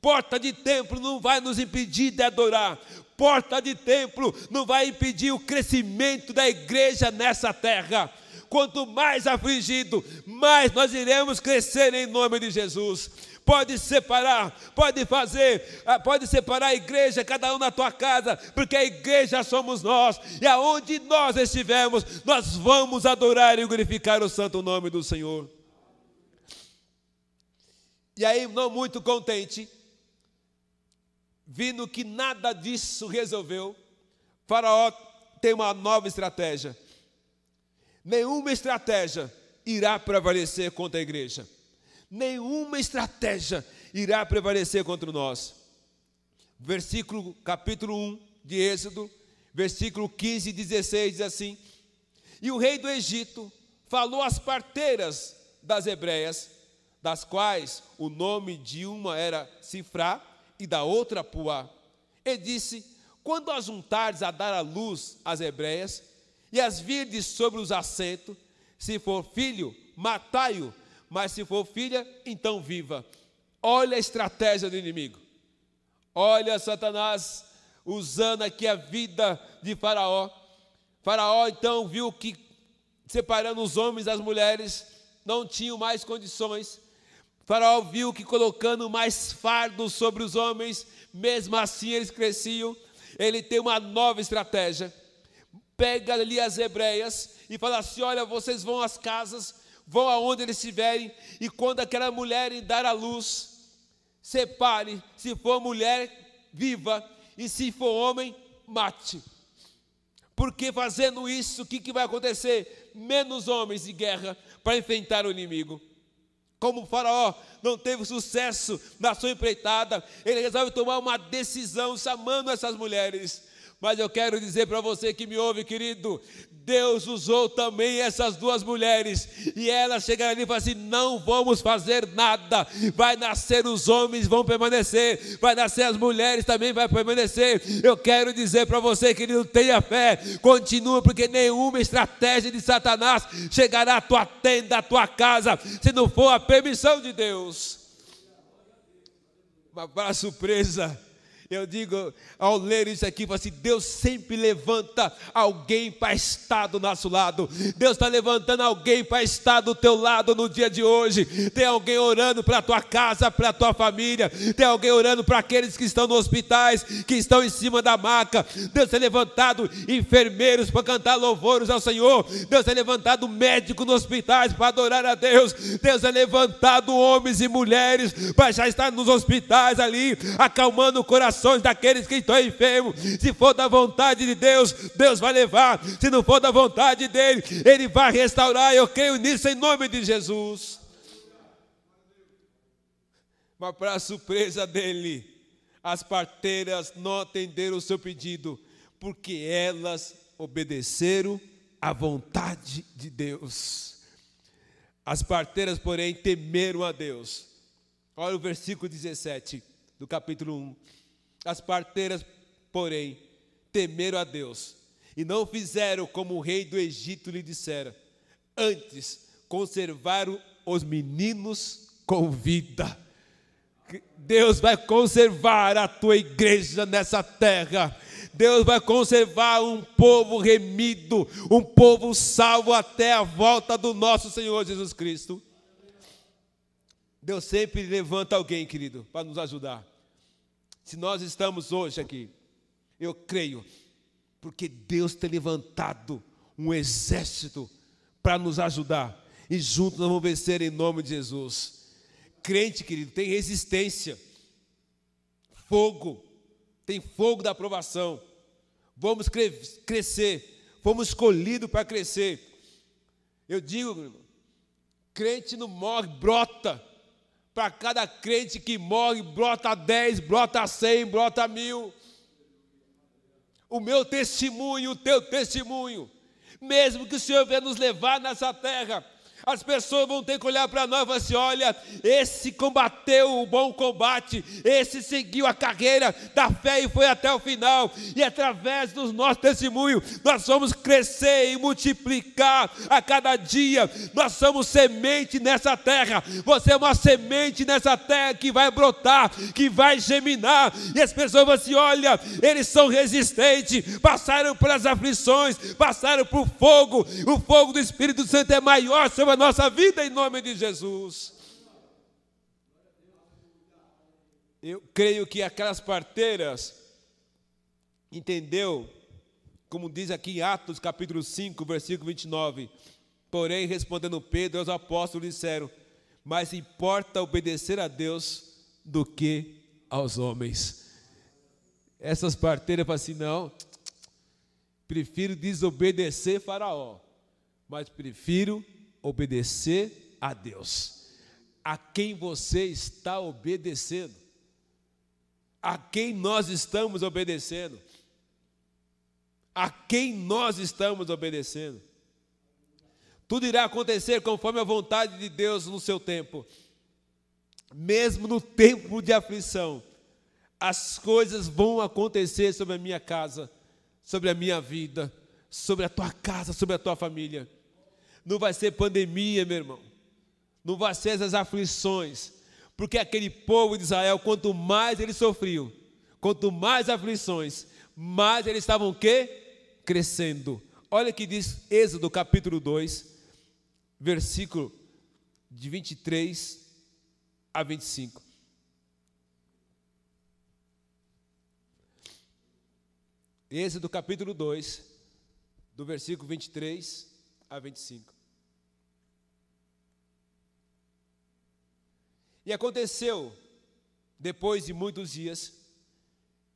Porta de templo não vai nos impedir de adorar. Porta de templo não vai impedir o crescimento da igreja nessa terra. Quanto mais afligido, mais nós iremos crescer em nome de Jesus pode separar, pode fazer, ah, pode separar a igreja, cada um na tua casa, porque a igreja somos nós, e aonde nós estivermos, nós vamos adorar e glorificar o santo nome do Senhor. E aí, não muito contente, vindo que nada disso resolveu, Faraó tem uma nova estratégia. Nenhuma estratégia irá prevalecer contra a igreja nenhuma estratégia irá prevalecer contra nós. Versículo, capítulo 1 de Êxodo, versículo 15 e 16 diz assim: E o rei do Egito falou às parteiras das hebreias, das quais o nome de uma era Cifrá e da outra Puá. E disse: Quando as juntares a dar a luz às hebreias, e as virdes sobre os assentos, se for filho, matai-o, mas se for filha, então viva. Olha a estratégia do inimigo. Olha Satanás usando aqui a vida de Faraó. Faraó então viu que separando os homens das mulheres não tinham mais condições. Faraó viu que colocando mais fardos sobre os homens, mesmo assim eles cresciam. Ele tem uma nova estratégia. Pega ali as hebreias e fala assim: Olha, vocês vão às casas, vão aonde eles estiverem, e quando aquela mulher dar a luz, separe, se for mulher, viva, e se for homem, mate. Porque fazendo isso, o que, que vai acontecer? Menos homens de guerra para enfrentar o inimigo. Como o Faraó não teve sucesso na sua empreitada, ele resolve tomar uma decisão chamando essas mulheres. Mas eu quero dizer para você que me ouve, querido, Deus usou também essas duas mulheres, e elas chegaram ali e falaram assim: não vamos fazer nada, vai nascer os homens, vão permanecer, vai nascer as mulheres também, vai permanecer. Eu quero dizer para você, querido, tenha fé, continua, porque nenhuma estratégia de Satanás chegará à tua tenda, à tua casa, se não for a permissão de Deus. Mas para surpresa, eu digo, ao ler isso aqui, assim, Deus sempre levanta alguém para estar do nosso lado. Deus está levantando alguém para estar do teu lado no dia de hoje. Tem alguém orando para a tua casa, para a tua família. Tem alguém orando para aqueles que estão nos hospitais, que estão em cima da maca. Deus tem levantado enfermeiros para cantar louvores ao Senhor. Deus tem levantado médicos nos hospitais para adorar a Deus. Deus tem levantado homens e mulheres para já estar nos hospitais ali, acalmando o coração daqueles que estão enfermos. Se for da vontade de Deus, Deus vai levar. Se não for da vontade dele, ele vai restaurar. Eu creio nisso em nome de Jesus. Mas para surpresa dele, as parteiras não atenderam o seu pedido, porque elas obedeceram à vontade de Deus. As parteiras, porém, temeram a Deus. Olha o versículo 17 do capítulo 1. As parteiras, porém, temeram a Deus e não fizeram como o rei do Egito lhe dissera. Antes, conservaram os meninos com vida. Deus vai conservar a tua igreja nessa terra. Deus vai conservar um povo remido, um povo salvo até a volta do nosso Senhor Jesus Cristo. Deus sempre levanta alguém, querido, para nos ajudar. Se nós estamos hoje aqui, eu creio, porque Deus tem levantado um exército para nos ajudar, e juntos nós vamos vencer em nome de Jesus. Crente, querido, tem resistência, fogo, tem fogo da aprovação. Vamos cre crescer, fomos escolhidos para crescer. Eu digo, crente não morre, brota. Para cada crente que morre, brota 10, brota 100, brota mil. O meu testemunho, o teu testemunho, mesmo que o Senhor venha nos levar nessa terra, as pessoas vão ter que olhar para nós e falar assim: olha, esse combateu o bom combate, esse seguiu a carreira da fé e foi até o final, e através dos nossos testemunhos, nós vamos crescer e multiplicar a cada dia, nós somos semente nessa terra, você é uma semente nessa terra que vai brotar, que vai geminar, e as pessoas vão assim: olha, eles são resistentes, passaram pelas aflições, passaram por fogo, o fogo do Espírito Santo é maior sobre a nossa vida em nome de Jesus. Eu creio que aquelas parteiras entendeu, como diz aqui em Atos capítulo 5, versículo 29, porém respondendo Pedro aos apóstolos disseram: "Mais importa obedecer a Deus do que aos homens". Essas parteiras falam assim: "Não, prefiro desobedecer Faraó, mas prefiro obedecer a Deus. A quem você está obedecendo? A quem nós estamos obedecendo? A quem nós estamos obedecendo? Tudo irá acontecer conforme a vontade de Deus no seu tempo. Mesmo no tempo de aflição, as coisas vão acontecer sobre a minha casa, sobre a minha vida, sobre a tua casa, sobre a tua família. Não vai ser pandemia, meu irmão. Não vai ser essas aflições. Porque aquele povo de Israel, quanto mais eles sofriam, quanto mais aflições, mais eles estavam o quê? Crescendo. Olha que diz Êxodo capítulo 2, versículo de 23 a 25. Êxodo capítulo 2, do versículo 23 a 25. E aconteceu, depois de muitos dias,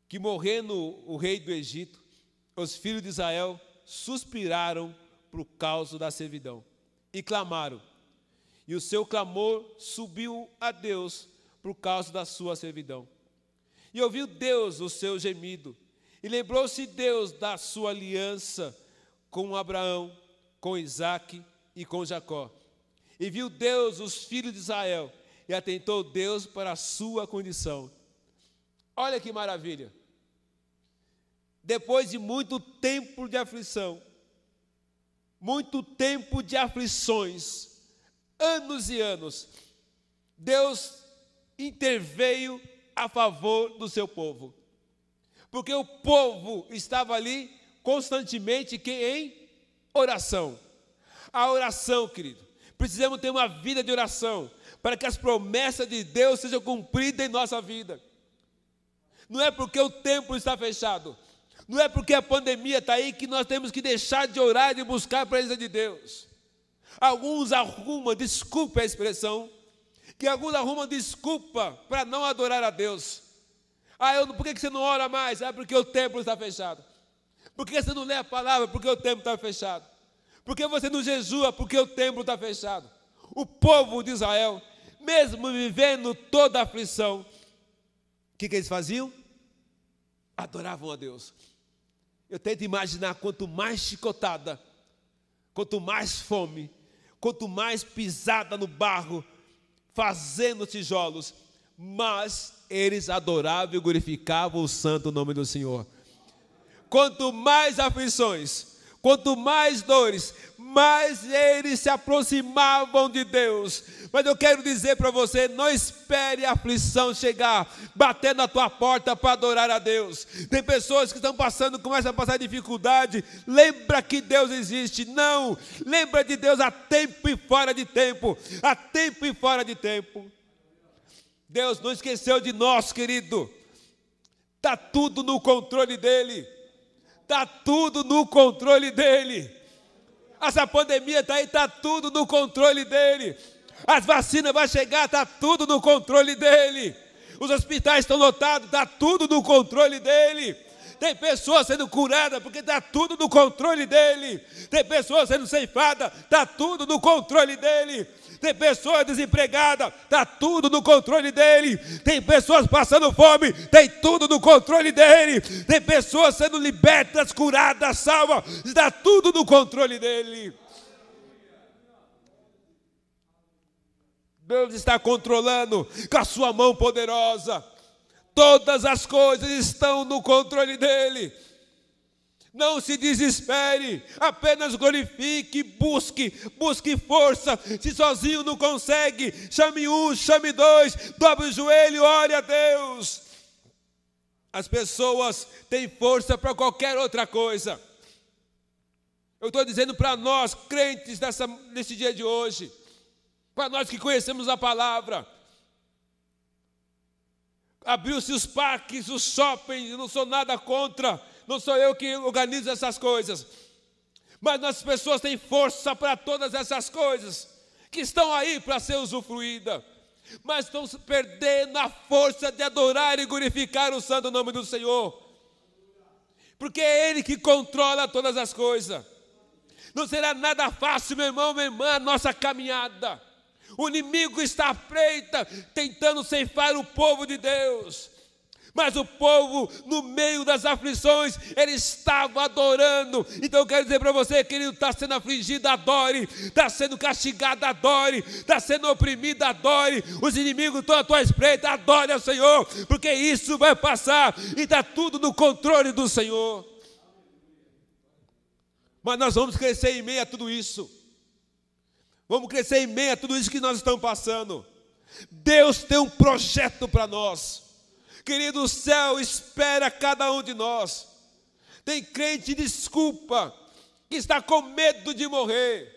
que morrendo o rei do Egito, os filhos de Israel suspiraram por causa da servidão e clamaram. E o seu clamor subiu a Deus por causa da sua servidão. E ouviu Deus o seu gemido, e lembrou-se Deus da sua aliança com Abraão, com Isaque e com Jacó. E viu Deus os filhos de Israel, e atentou Deus para a sua condição. Olha que maravilha! Depois de muito tempo de aflição, muito tempo de aflições, anos e anos, Deus interveio a favor do seu povo. Porque o povo estava ali constantemente que em oração. A oração, querido. Precisamos ter uma vida de oração para que as promessas de Deus sejam cumpridas em nossa vida. Não é porque o templo está fechado, não é porque a pandemia está aí que nós temos que deixar de orar e de buscar a presença de Deus. Alguns arrumam, desculpe a expressão, que alguns arrumam desculpa para não adorar a Deus. Ah, eu, por que você não ora mais? Ah, porque o templo está fechado. Por que você não lê a palavra? Porque o templo está fechado. Por que você não jejua? Porque o templo está fechado. O povo de Israel, mesmo vivendo toda a aflição, o que, que eles faziam? Adoravam a Deus. Eu tento imaginar quanto mais chicotada, quanto mais fome, quanto mais pisada no barro, fazendo tijolos, mas eles adoravam e glorificavam o santo nome do Senhor. Quanto mais aflições, quanto mais dores, mais eles se aproximavam de Deus. Mas eu quero dizer para você: não espere a aflição chegar, bater na tua porta para adorar a Deus. Tem pessoas que estão passando, começam a passar dificuldade. Lembra que Deus existe. Não, lembra de Deus a tempo e fora de tempo. A tempo e fora de tempo. Deus não esqueceu de nós, querido. Está tudo no controle dEle. Está tudo no controle dEle. Essa pandemia está aí, está tudo no controle dele. As vacinas vão chegar, está tudo no controle dele. Os hospitais estão lotados, está tudo no controle dele. Tem pessoas sendo curadas porque está tudo no controle dele. Tem pessoas sendo ceifadas, está tudo no controle dele. Tem pessoas desempregadas, está tudo no controle dele. Tem pessoas passando fome, tem tudo no controle dele. Tem pessoas sendo libertas, curadas, salvas, está tudo no controle dele. Deus está controlando com a sua mão poderosa. Todas as coisas estão no controle dele. Não se desespere, apenas glorifique, busque, busque força. Se sozinho não consegue, chame um, chame dois, dobre o joelho, ore a Deus. As pessoas têm força para qualquer outra coisa. Eu estou dizendo para nós, crentes nesse dia de hoje, para nós que conhecemos a palavra, abriu-se os parques, os shoppings, não sou nada contra, não sou eu que organizo essas coisas. Mas as pessoas têm força para todas essas coisas que estão aí para ser usufruída, mas estão perdendo a força de adorar e glorificar o santo nome do Senhor. Porque é Ele que controla todas as coisas. Não será nada fácil, meu irmão, minha irmã, a nossa caminhada. O inimigo está à freita, tentando ceifar o povo de Deus. Mas o povo, no meio das aflições, ele estava adorando. Então eu quero dizer para você, querido, está sendo afligido, adore. Está sendo castigado, adore. Está sendo oprimido, adore. Os inimigos estão à tua espreita, adore ao Senhor. Porque isso vai passar. E está tudo no controle do Senhor. Mas nós vamos crescer em meio a tudo isso. Vamos crescer em meio a tudo isso que nós estamos passando. Deus tem um projeto para nós. Querido, o céu espera cada um de nós. Tem crente, desculpa, que está com medo de morrer.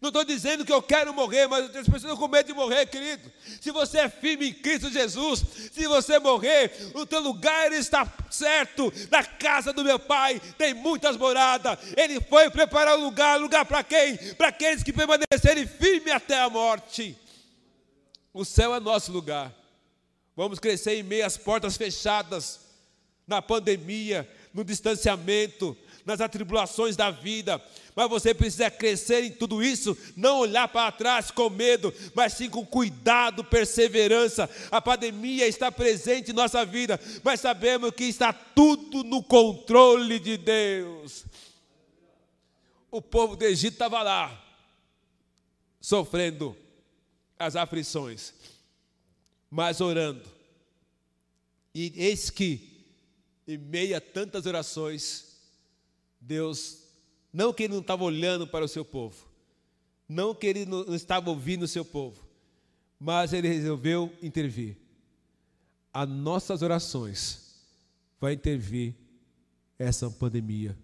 Não estou dizendo que eu quero morrer, mas as pessoas estão com medo de morrer, querido. Se você é firme em Cristo Jesus, se você morrer, o teu lugar está certo. Na casa do meu pai tem muitas moradas. Ele foi preparar um lugar, lugar para quem? Para aqueles que permanecerem firmes até a morte. O céu é nosso lugar. Vamos crescer em meio às portas fechadas, na pandemia, no distanciamento, nas atribulações da vida. Mas você precisa crescer em tudo isso, não olhar para trás com medo, mas sim com cuidado, perseverança. A pandemia está presente em nossa vida, mas sabemos que está tudo no controle de Deus. O povo do Egito estava lá, sofrendo as aflições, mas orando. E eis que, em meio a tantas orações, Deus, não que Ele não estava olhando para o seu povo, não que Ele não estava ouvindo o seu povo, mas Ele resolveu intervir. As nossas orações vai intervir essa pandemia.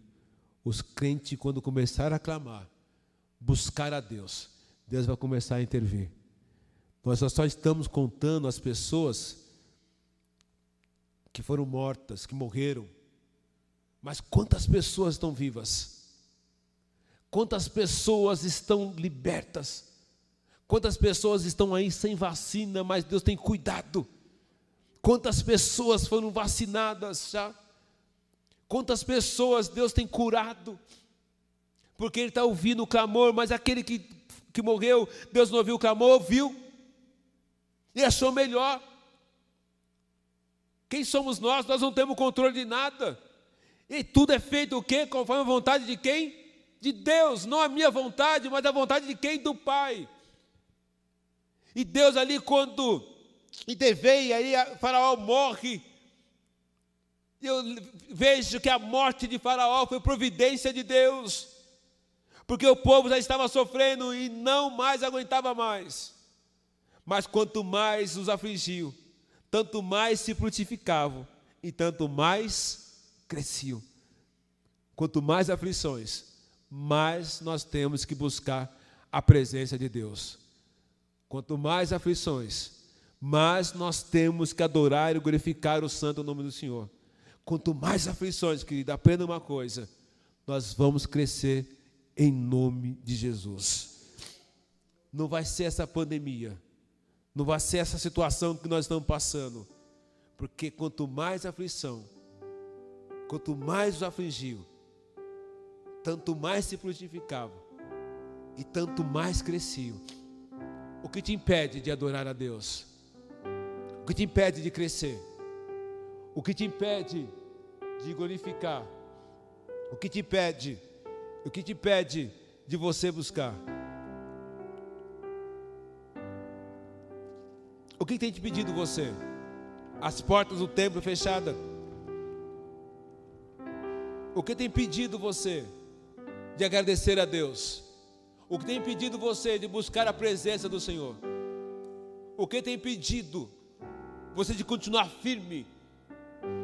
Os crentes, quando começarem a clamar, buscar a Deus, Deus vai começar a intervir. Nós só estamos contando as pessoas que foram mortas, que morreram, mas quantas pessoas estão vivas? Quantas pessoas estão libertas? Quantas pessoas estão aí sem vacina, mas Deus tem cuidado? Quantas pessoas foram vacinadas já? Quantas pessoas Deus tem curado? Porque Ele está ouvindo o clamor, mas aquele que, que morreu, Deus não ouviu o clamor, ouviu e achou melhor. Quem somos nós? Nós não temos controle de nada. E tudo é feito o quê? Conforme a vontade de quem? De Deus, não a minha vontade, mas a vontade de quem? Do Pai. E Deus ali quando intervém, aí Faraó morre. Eu vejo que a morte de Faraó foi providência de Deus. Porque o povo já estava sofrendo e não mais aguentava mais. Mas quanto mais os afligiu, tanto mais se frutificavam e tanto mais cresciam. Quanto mais aflições, mais nós temos que buscar a presença de Deus. Quanto mais aflições, mais nós temos que adorar e glorificar o santo nome do Senhor. Quanto mais aflições, querido, aprenda uma coisa: nós vamos crescer em nome de Jesus. Não vai ser essa pandemia, não vai ser essa situação que nós estamos passando, porque quanto mais aflição, Quanto mais os afligiu, tanto mais se frutificavam e tanto mais cresciam. O que te impede de adorar a Deus? O que te impede de crescer? O que te impede de glorificar? O que te impede? O que te impede de você buscar? O que tem te pedido você? As portas do templo fechadas o que tem pedido você de agradecer a Deus? O que tem pedido você de buscar a presença do Senhor? O que tem pedido você de continuar firme?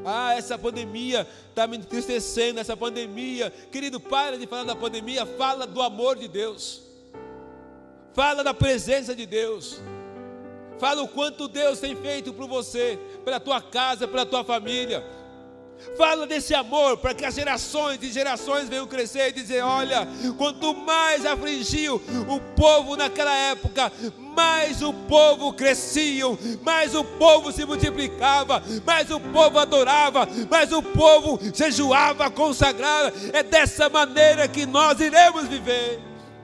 Ah, essa pandemia está me entristecendo, essa pandemia. Querido, para de falar da pandemia, fala do amor de Deus. Fala da presença de Deus. Fala o quanto Deus tem feito por você, pela tua casa, pela tua família. Fala desse amor para que as gerações e gerações venham crescer e dizer: olha, quanto mais afligiu o povo naquela época, mais o povo crescia, mais o povo se multiplicava, mais o povo adorava, mais o povo jejuava, consagrava. É dessa maneira que nós iremos viver.